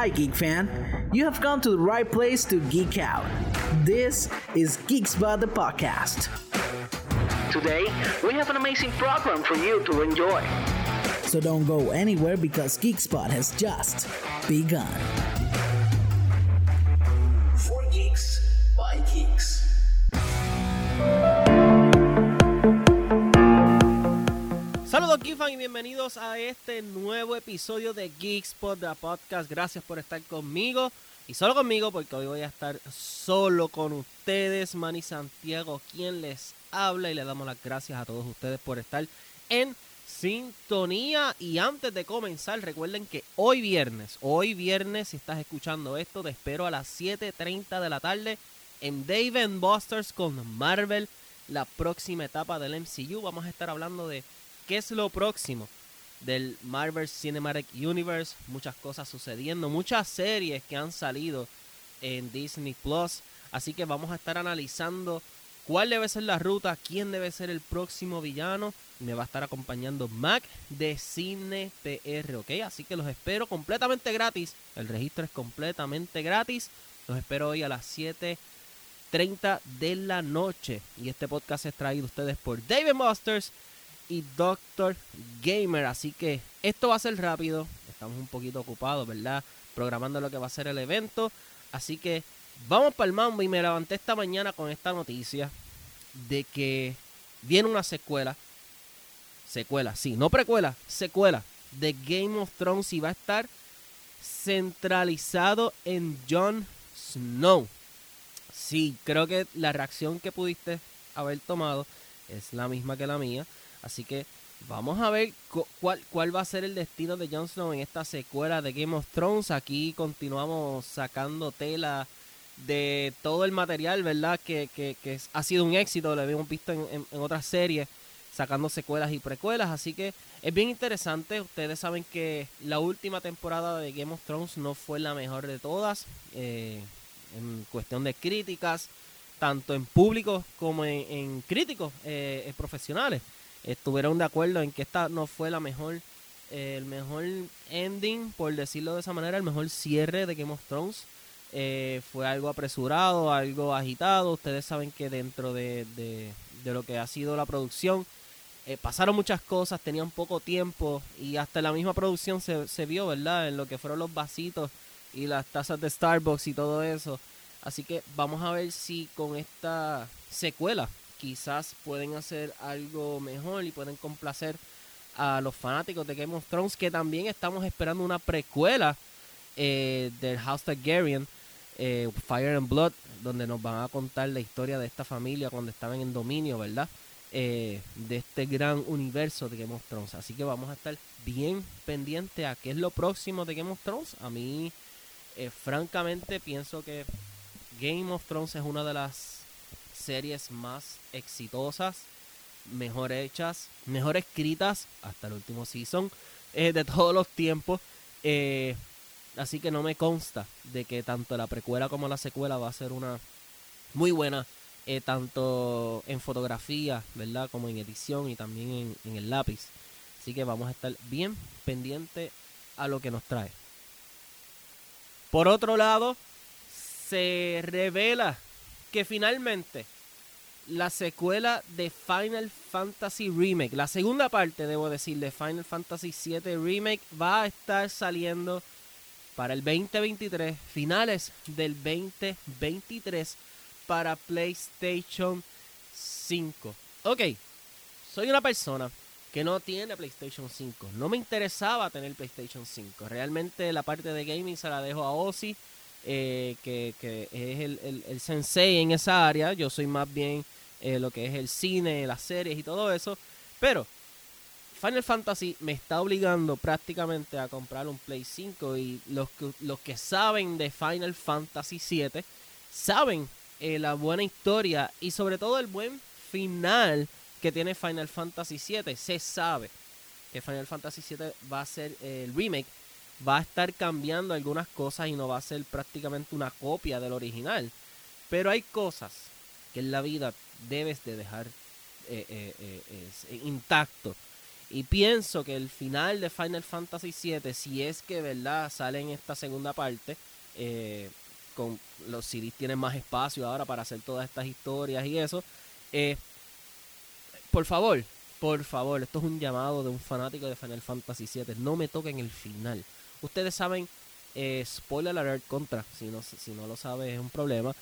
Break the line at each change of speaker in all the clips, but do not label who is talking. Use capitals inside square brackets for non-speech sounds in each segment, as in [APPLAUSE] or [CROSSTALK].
Hi, Geek fan. You have come to the right place to geek out. This is Geekspot the podcast.
Today, we have an amazing program for you to enjoy.
So don't go anywhere because Geekspot has just begun.
Saludos Geekfan y bienvenidos a este nuevo episodio de Geekspot the Podcast. Gracias por estar conmigo y solo conmigo porque hoy voy a estar solo con ustedes, Manny Santiago, quien les habla y le damos las gracias a todos ustedes por estar en sintonía. Y antes de comenzar, recuerden que hoy viernes, hoy viernes, si estás escuchando esto, te espero a las 7.30 de la tarde en Dave Busters con Marvel, la próxima etapa del MCU. Vamos a estar hablando de qué es lo próximo del Marvel Cinematic Universe. Muchas cosas sucediendo, muchas series que han salido en Disney Plus. Así que vamos a estar analizando cuál debe ser la ruta, quién debe ser el próximo villano. Me va a estar acompañando Mac de Cine PR, ¿ok? Así que los espero completamente gratis. El registro es completamente gratis. Los espero hoy a las 7.30 de la noche. Y este podcast es traído a ustedes por David Busters y Doctor Gamer. Así que esto va a ser rápido. Estamos un poquito ocupados, ¿verdad? Programando lo que va a ser el evento. Así que vamos para el mambo. Y me levanté esta mañana con esta noticia de que viene una secuela. Secuela, sí, no precuela, secuela de Game of Thrones y va a estar centralizado en Jon Snow. Sí, creo que la reacción que pudiste haber tomado es la misma que la mía. Así que vamos a ver cuál, cuál va a ser el destino de Jon Snow en esta secuela de Game of Thrones. Aquí continuamos sacando tela de todo el material, ¿verdad? Que, ha sido un éxito, lo habíamos visto en, otras series, sacando secuelas y precuelas. Así que es bien interesante. Ustedes saben que la última temporada de Game of Thrones no fue la mejor de todas, eh, en cuestión de críticas, tanto en público como en, críticos eh, profesionales estuvieron de acuerdo en que esta no fue la mejor eh, el mejor ending por decirlo de esa manera el mejor cierre de Game of Thrones. Eh, fue algo apresurado algo agitado. Ustedes saben que dentro de, de, de lo que ha sido la producción eh, pasaron muchas cosas tenían poco tiempo y hasta la misma producción se, se vio verdad en lo que fueron los vasitos y las tazas de Starbucks y todo eso. Así que vamos a ver si con esta secuela quizás pueden hacer algo mejor y pueden complacer a los fanáticos de Game of Thrones, que también estamos esperando una precuela eh, del House Targaryen, eh, Fire and Blood, donde nos van a contar la historia de esta familia cuando estaban en dominio, ¿verdad? Eh, de este gran universo de Game of Thrones. Así que vamos a estar bien pendientes a qué es lo próximo de Game of Thrones. A mí, eh, francamente, pienso que Game of Thrones es una de las series más exitosas, mejor hechas, mejor escritas hasta el último season eh, de todos los tiempos. Eh, así que no me consta de que tanto la precuela como la secuela va a ser una muy buena, eh, tanto en fotografía, ¿verdad? Como en edición y también en, en el lápiz. Así que vamos a estar bien pendiente a lo que nos trae. Por otro lado, se revela que finalmente la secuela de Final Fantasy Remake, la segunda parte, debo decir, de Final Fantasy VII Remake, va a estar saliendo para el 2023, finales del 2023, para PlayStation 5. Ok, soy una persona que no tiene PlayStation 5. No me interesaba tener PlayStation 5. Realmente la parte de gaming se la dejo a Ozzy eh, que, es el, el, el, sensei en esa área. Yo soy más bien eh, lo que es el cine, las series y todo eso. Pero Final Fantasy me está obligando prácticamente a comprar un Play 5 y los que, los que saben de Final Fantasy 7 saben eh, la buena historia y sobre todo el buen final que tiene Final Fantasy 7. Se sabe que Final Fantasy 7 va a ser el remake va a estar cambiando algunas cosas y no va a ser prácticamente una copia del original. Pero hay cosas que en la vida debes de dejar eh, eh, eh, intacto. Y pienso que el final de Final Fantasy VII, si es que verdad sale en esta segunda parte, con los CDs tienen más espacio ahora para hacer todas estas historias y eso. Por favor, por favor, esto es un llamado de un fanático de Final Fantasy VII. No me toquen el final. Ustedes saben, eh, spoiler alert contra, si no, si no lo sabes es un problema.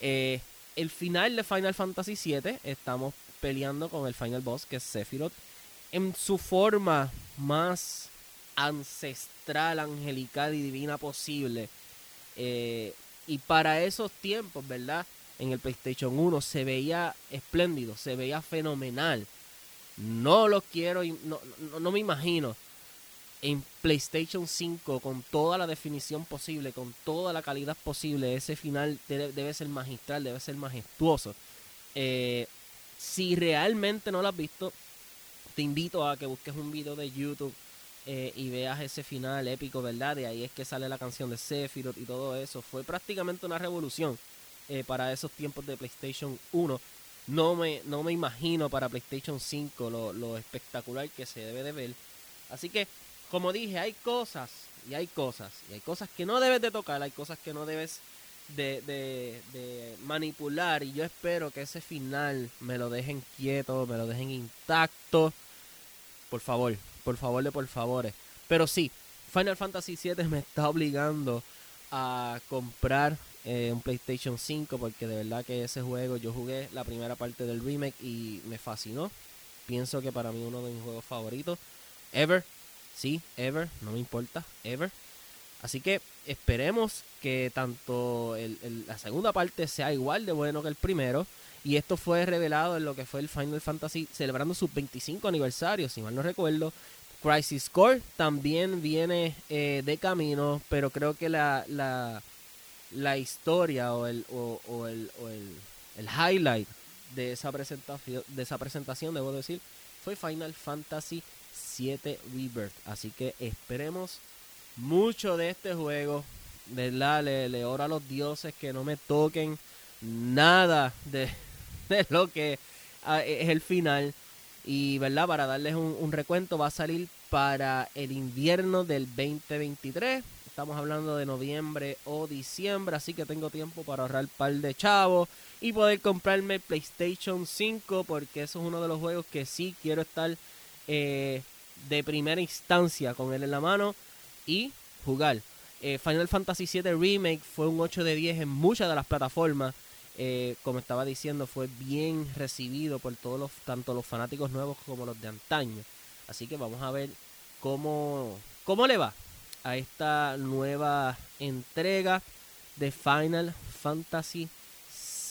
Eh, el final de Final Fantasy VII, estamos peleando con el final boss, que es Sephiroth, en su forma más ancestral, angelical y divina posible. Eh, y para esos tiempos, ¿verdad? En el PlayStation 1 se veía espléndido, se veía fenomenal. No lo quiero, no, no, no me imagino en PlayStation 5 con toda la definición posible, con toda la calidad posible. Ese final debe, ser magistral, debe ser majestuoso. Eh, si realmente no lo has visto, te invito a que busques un video de YouTube eh, y veas ese final épico, ¿verdad? De ahí es que sale la canción de Sephiroth y todo eso. Fue prácticamente una revolución eh, para esos tiempos de PlayStation 1. No me, no me imagino para PlayStation 5 lo, lo espectacular que se debe de ver. Así que como dije, hay cosas y hay cosas. Y hay cosas que no debes de tocar, hay cosas que no debes de, manipular. Y yo espero que ese final me lo dejen quieto, me lo dejen intacto. Por favor, por favor de por favores. Pero sí, Final Fantasy VII me está obligando a comprar eh, un PlayStation 5 porque de verdad que ese juego yo jugué la primera parte del remake y me fascinó. Pienso que para mí uno de mis juegos favoritos ever. Sí, ever, no me importa, ever. Así que esperemos que tanto la segunda parte sea igual de bueno que el primero. Y esto fue revelado en lo que fue el Final Fantasy celebrando su 25 aniversario, si mal no recuerdo. Crisis Core también viene eh, de camino, pero creo que la, historia o el, highlight de esa, presentación, de esa presentación, debo decir, fue Final Fantasy 7 Rebirth. Así que esperemos mucho de este juego. ¿Verdad? Le, le oro a los dioses que no me toquen nada de, [LAUGHS] lo que ah, es el final. Y, ¿verdad? Para darles un, recuento, va a salir para el invierno del 2023. Estamos hablando de noviembre o diciembre, así que tengo tiempo para ahorrar un par de chavos y poder comprarme PlayStation 5, porque eso es uno de los juegos que sí quiero estar eh, de primera instancia con él en la mano y jugar. Eh, Final Fantasy VII Remake fue un 8 de 10 en muchas de las plataformas. Eh, como estaba diciendo, fue bien recibido por todos los, tanto los fanáticos nuevos como los de antaño. Así que vamos a ver cómo, cómo le va a esta nueva entrega de Final Fantasy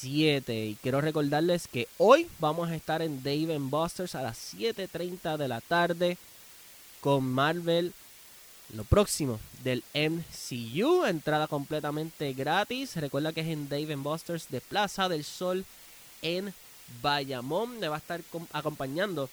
7. Y quiero recordarles que hoy vamos a estar en Dave Busters a las 7.30 de la tarde con Marvel. Lo próximo del MCU, entrada completamente gratis. Recuerda que es en Dave Busters de Plaza del Sol en Bayamón. Me va a estar acompañando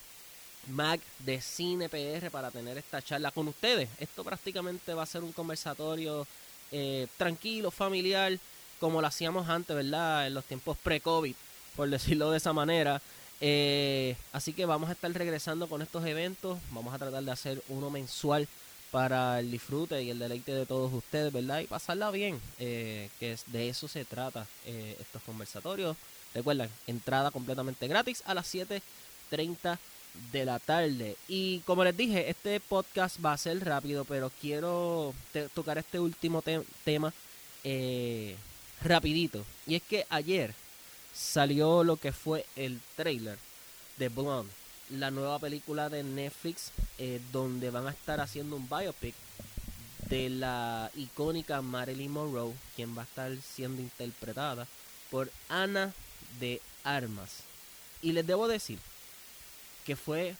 Mac de Cine PR para tener esta charla con ustedes. Esto prácticamente va a ser un conversatorio eh, tranquilo, familiar, como lo hacíamos antes, ¿verdad? En los tiempos pre-COVID, por [LAUGHS] decirlo de esa manera. Eh, así que vamos a estar regresando con estos eventos. Vamos a tratar de hacer uno mensual para el disfrute y el deleite de todos ustedes, ¿verdad? Y pasarla bien, eh, que de eso se trata eh, estos conversatorios. Recuerden, entrada completamente gratis a las 7.30 de la tarde. Y como les dije, este podcast va a ser rápido, pero quiero tocar este último tema rapidito. Y es que ayer salió lo que fue el trailer de Blonde, la nueva película de Netflix, eh, donde van a estar haciendo un biopic de la icónica Marilyn Monroe, quien va a estar siendo interpretada por Ana de Armas. Y les debo decir que fue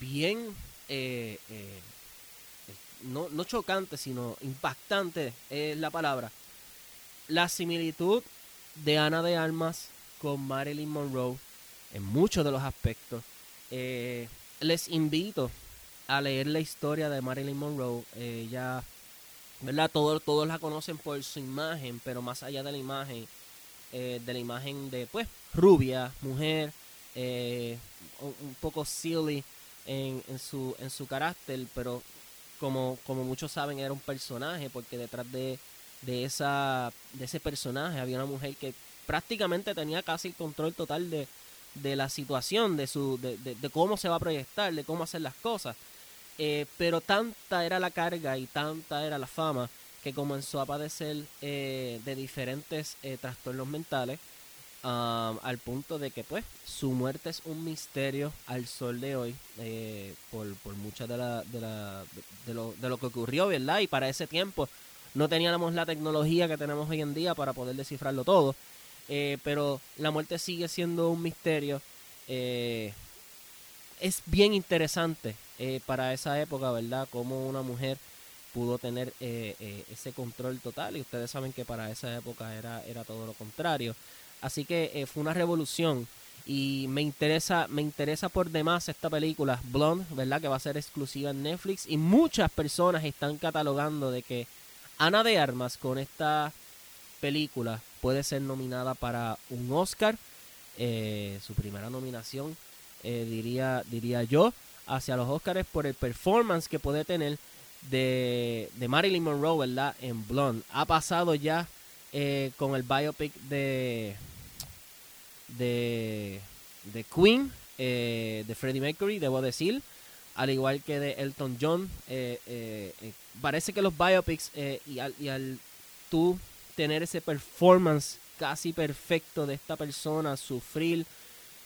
bien, eh, eh, no, no chocante, sino impactante es la palabra. La similitud de Ana de Armas con Marilyn Monroe en muchos de los aspectos. Eh, les invito a leer la historia de Marilyn Monroe. ella, ¿verdad? Todos, todos la conocen por su imagen, pero más allá de la imagen, eh, de la imagen de, pues, rubia, mujer, eh, un, poco silly, en, en, su, en su carácter, pero como, como muchos saben era un personaje, porque detrás de, de, esa, de ese personaje había una mujer que prácticamente tenía casi el control total de, de la situación, de, su, de, de, cómo se va a proyectar, de cómo hacer las cosas. Eh, pero tanta era la carga y tanta era la fama que comenzó a padecer eh, de diferentes eh, trastornos mentales um, al punto de que pues su muerte es un misterio al sol de hoy por, por mucha de, la, de, la, de, lo, de lo que ocurrió, ¿verdad? Y para ese tiempo no teníamos la tecnología que tenemos hoy en día para poder descifrarlo todo. Eh, pero la muerte sigue siendo un misterio. Eh, es bien interesante eh, para esa época, ¿verdad? Cómo una mujer pudo tener ese control total y ustedes saben que para esa época era, era todo lo contrario. Así que fue una revolución y me interesa, me interesa por demás esta película, Blonde, ¿verdad? Que va a ser exclusiva en Netflix y muchas personas están catalogando de que Ana de Armas con esta película puede ser nominada para un Oscar. Eh, su primera nominación, eh, diría, diría yo, hacia los Oscars por el performance que puede tener de, de Marilyn Monroe, ¿verdad? En Blonde. Ha pasado ya eh, con el biopic de, de, Queen, de Freddie Mercury, debo decir. Al igual que de Elton John. parece que los biopics y al, y al tú tener ese performance casi perfecto de esta persona, sufrir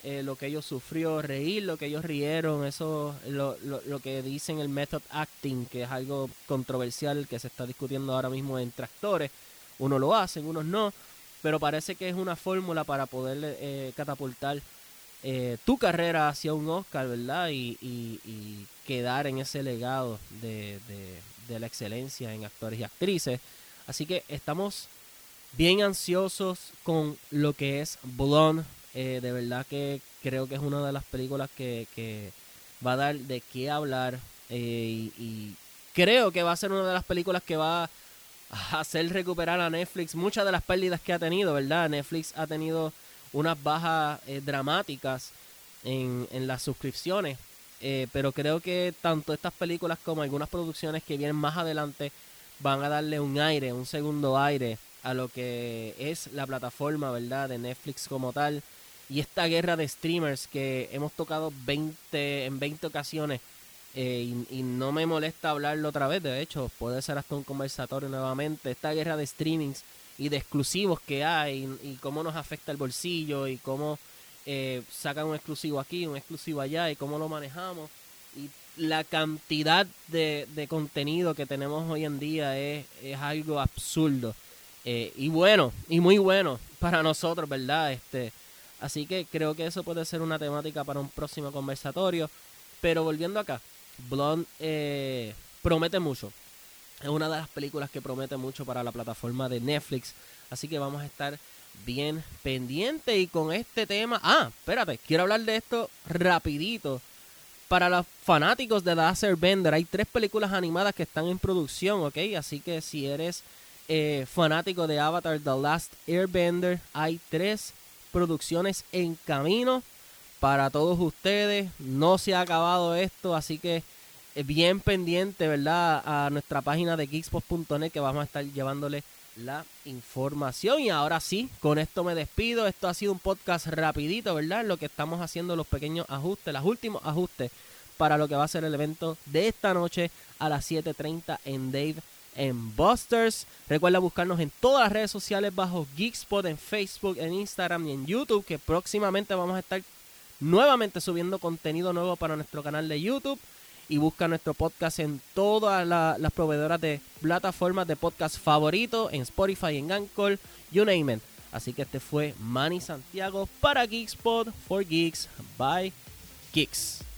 eh, lo que ellos sufrió, reír lo que ellos rieron, eso lo, lo, que dicen el method acting, que es algo controversial que se está discutiendo ahora mismo entre actores. Unos lo hacen, unos no, pero parece que es una fórmula para poder eh, catapultar eh, tu carrera hacia un Oscar, ¿verdad? Y, y, quedar en ese legado de, de, la excelencia en actores y actrices. Así que estamos bien ansiosos con lo que es Blonde. Eh, de verdad que creo que es una de las películas que, va a dar de qué hablar. Eh, y, creo que va a ser una de las películas que va a hacer recuperar a Netflix muchas de las pérdidas que ha tenido, ¿verdad? Netflix ha tenido unas bajas eh, dramáticas en, en, las suscripciones. pero creo que tanto estas películas como algunas producciones que vienen más adelante van a darle un aire, un segundo aire a lo que es la plataforma, ¿verdad? De Netflix como tal. Y esta guerra de streamers que hemos tocado 20, en 20 ocasiones. Eh, y, no me molesta hablarlo otra vez, de hecho, puede ser hasta un conversatorio nuevamente. Esta guerra de streamings y de exclusivos que hay y, cómo nos afecta el bolsillo y cómo eh, sacan un exclusivo aquí, un exclusivo allá y cómo lo manejamos. Y la cantidad de, de contenido que tenemos hoy en día es, es algo absurdo. Eh, y bueno, y muy bueno para nosotros, ¿verdad? Este, así que creo que eso puede ser una temática para un próximo conversatorio. Pero volviendo acá, Blonde eh, promete mucho. Es una de las películas que promete mucho para la plataforma de Netflix. Así que vamos a estar bien pendientes y con este tema. Ah, espérate, quiero hablar de esto rapidito. Para los fanáticos de The Bender, hay tres películas animadas que están en producción, ¿ok? Así que si eres eh, fanático de Avatar The Last Airbender, hay tres producciones en camino para todos ustedes. No se ha acabado esto, así que bien pendiente, ¿verdad? A nuestra página de geekspot.net que vamos a estar llevándole la información. Y ahora sí, con esto me despido. Esto ha sido un podcast rapidito, ¿verdad? Lo que estamos haciendo los pequeños ajustes, los últimos ajustes para lo que va a ser el evento de esta noche a las 7.30 en Dave en Busters. Recuerda buscarnos en todas las redes sociales bajo Geekspot, en Facebook, en Instagram y en YouTube, que próximamente vamos a estar nuevamente subiendo contenido nuevo para nuestro canal de YouTube. Y busca nuestro podcast en todas las proveedoras de plataformas de podcast favoritos, en Spotify, en Anchor, you name it. Así que este fue Manny Santiago para Geekspot for Geeks by Geeks.